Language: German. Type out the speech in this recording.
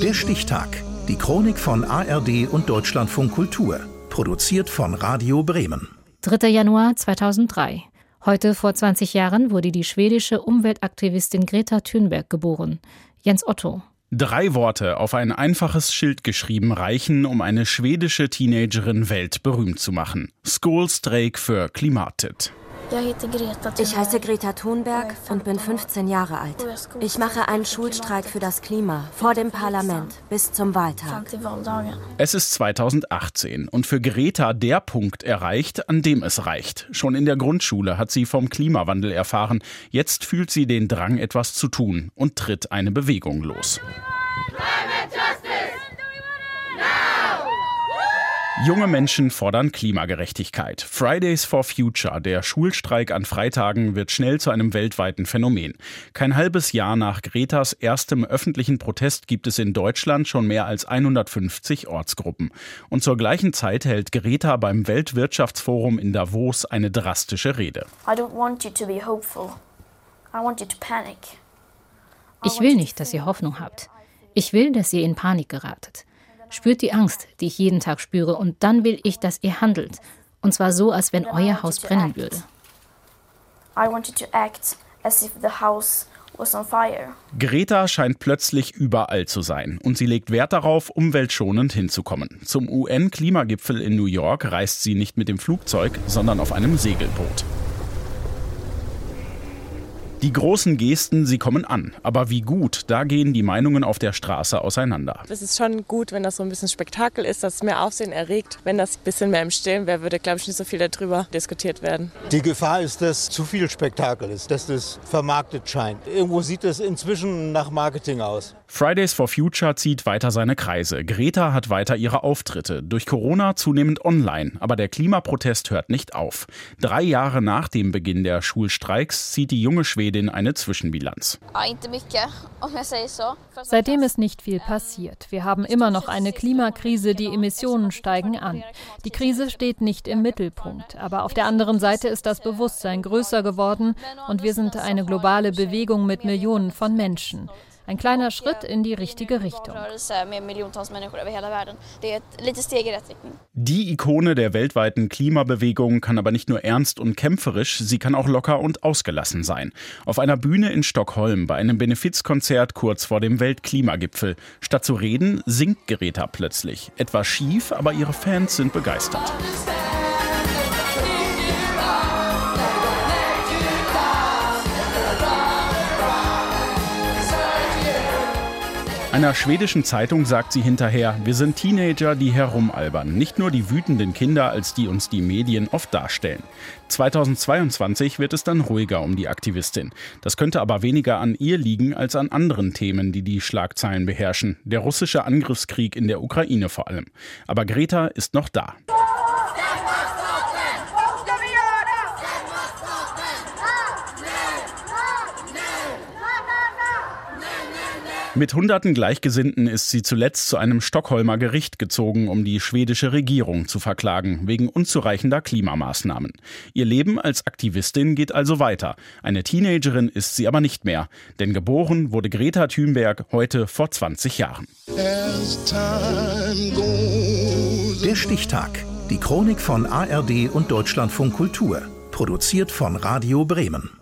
Der Stichtag. Die Chronik von ARD und Deutschlandfunk Kultur. Produziert von Radio Bremen. 3. Januar 2003. Heute vor 20 Jahren wurde die schwedische Umweltaktivistin Greta Thunberg geboren. Jens Otto. Drei Worte auf ein einfaches Schild geschrieben reichen, um eine schwedische Teenagerin weltberühmt zu machen. Skolstrejk für Klimatet. Ich heiße Greta Thunberg und bin 15 Jahre alt. Ich mache einen Schulstreik für das Klima vor dem Parlament bis zum Wahltag. Es ist 2018 und für Greta der Punkt erreicht, an dem es reicht. Schon in der Grundschule hat sie vom Klimawandel erfahren. Jetzt fühlt sie den Drang, etwas zu tun und tritt eine Bewegung los. Junge Menschen fordern Klimagerechtigkeit. Fridays for Future, der Schulstreik an Freitagen, wird schnell zu einem weltweiten Phänomen. Kein halbes Jahr nach Gretas erstem öffentlichen Protest gibt es in Deutschland schon mehr als 150 Ortsgruppen. Und zur gleichen Zeit hält Greta beim Weltwirtschaftsforum in Davos eine drastische Rede. Ich will nicht, dass ihr Hoffnung habt. Ich will, dass ihr in Panik geratet. Spürt die Angst, die ich jeden Tag spüre, und dann will ich, dass ihr handelt. Und zwar so, als wenn euer Haus brennen würde. Greta scheint plötzlich überall zu sein und sie legt Wert darauf, umweltschonend hinzukommen. Zum UN-Klimagipfel in New York reist sie nicht mit dem Flugzeug, sondern auf einem Segelboot. Die großen Gesten, sie kommen an. Aber wie gut, da gehen die Meinungen auf der Straße auseinander. Es ist schon gut, wenn das so ein bisschen Spektakel ist, dass es mehr Aufsehen erregt. Wenn das ein bisschen mehr im Stillen wäre, würde, glaube ich, nicht so viel darüber diskutiert werden. Die Gefahr ist, dass zu viel Spektakel ist, dass das vermarktet scheint. Irgendwo sieht es inzwischen nach Marketing aus. Fridays for Future zieht weiter seine Kreise. Greta hat weiter ihre Auftritte. Durch Corona zunehmend online. Aber der Klimaprotest hört nicht auf. Drei Jahre nach dem Beginn der Schulstreiks zieht die junge Schwedin eine Zwischenbilanz. Seitdem ist nicht viel passiert. Wir haben immer noch eine Klimakrise, die Emissionen steigen an. Die Krise steht nicht im Mittelpunkt. Aber auf der anderen Seite ist das Bewusstsein größer geworden und wir sind eine globale Bewegung mit Millionen von Menschen. Ein kleiner Schritt in die richtige Richtung. Die Ikone der weltweiten Klimabewegung kann aber nicht nur ernst und kämpferisch, sie kann auch locker und ausgelassen sein. Auf einer Bühne in Stockholm bei einem Benefizkonzert kurz vor dem Weltklimagipfel. Statt zu reden, singt Greta plötzlich. Etwas schief, aber ihre Fans sind begeistert. Einer schwedischen Zeitung sagt sie hinterher, wir sind Teenager, die herumalbern, nicht nur die wütenden Kinder, als die uns die Medien oft darstellen. 2022 wird es dann ruhiger um die Aktivistin. Das könnte aber weniger an ihr liegen als an anderen Themen, die die Schlagzeilen beherrschen. Der russische Angriffskrieg in der Ukraine vor allem. Aber Greta ist noch da. Mit hunderten Gleichgesinnten ist sie zuletzt zu einem Stockholmer Gericht gezogen, um die schwedische Regierung zu verklagen, wegen unzureichender Klimamaßnahmen. Ihr Leben als Aktivistin geht also weiter. Eine Teenagerin ist sie aber nicht mehr, denn geboren wurde Greta Thunberg heute vor 20 Jahren. Der Stichtag. Die Chronik von ARD und Deutschlandfunk Kultur. Produziert von Radio Bremen.